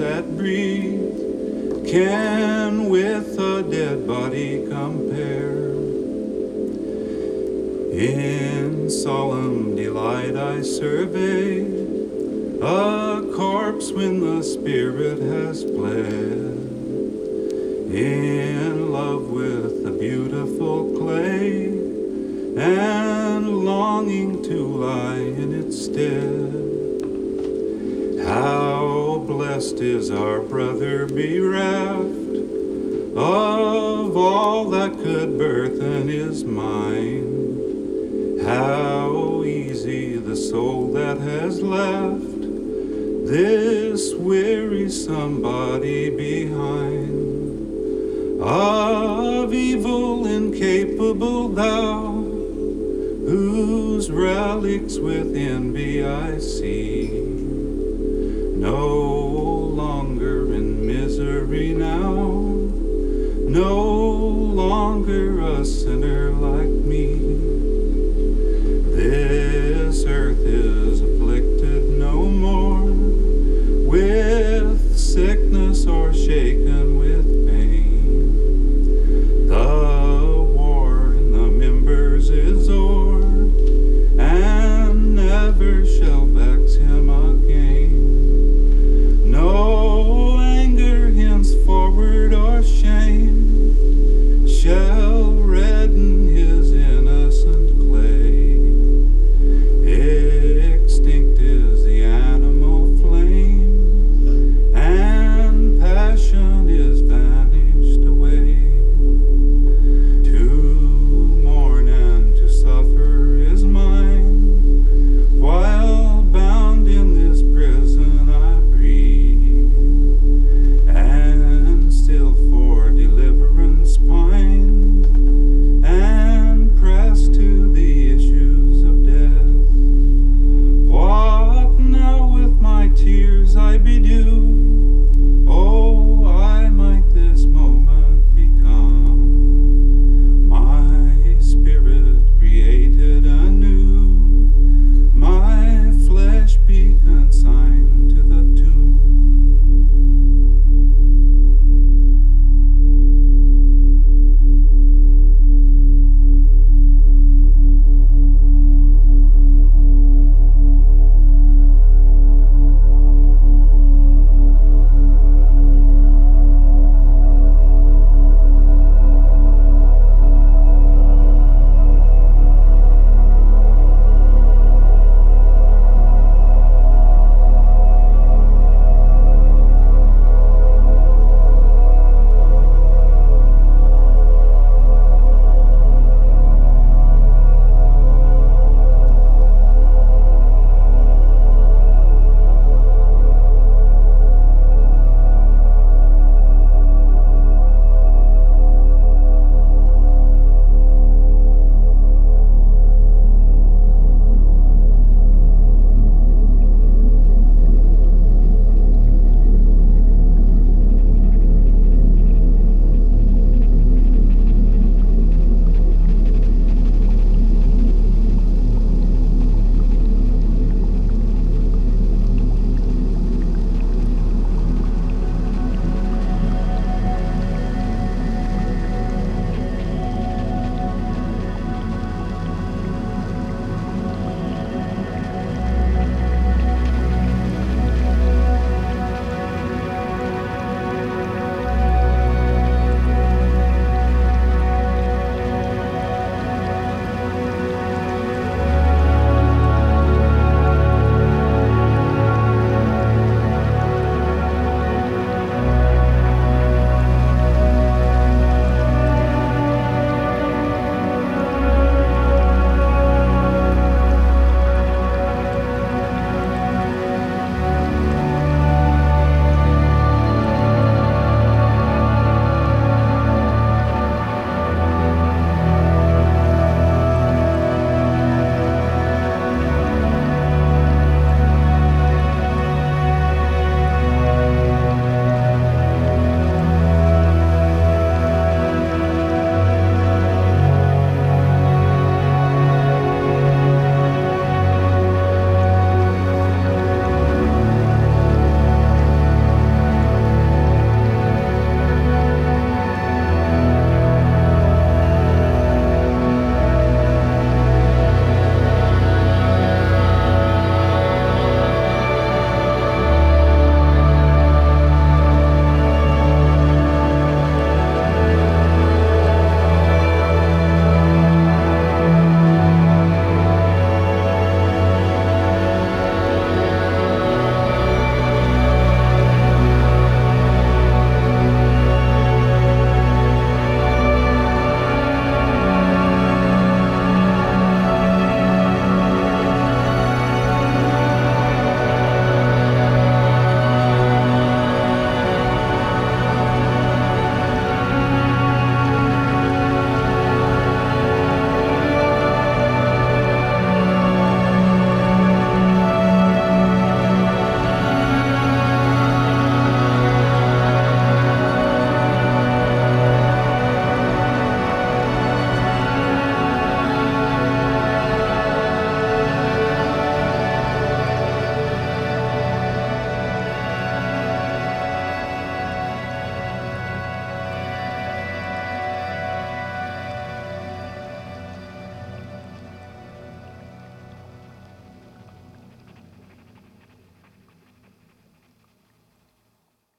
That breeze. capable thou, whose relics within me I see. No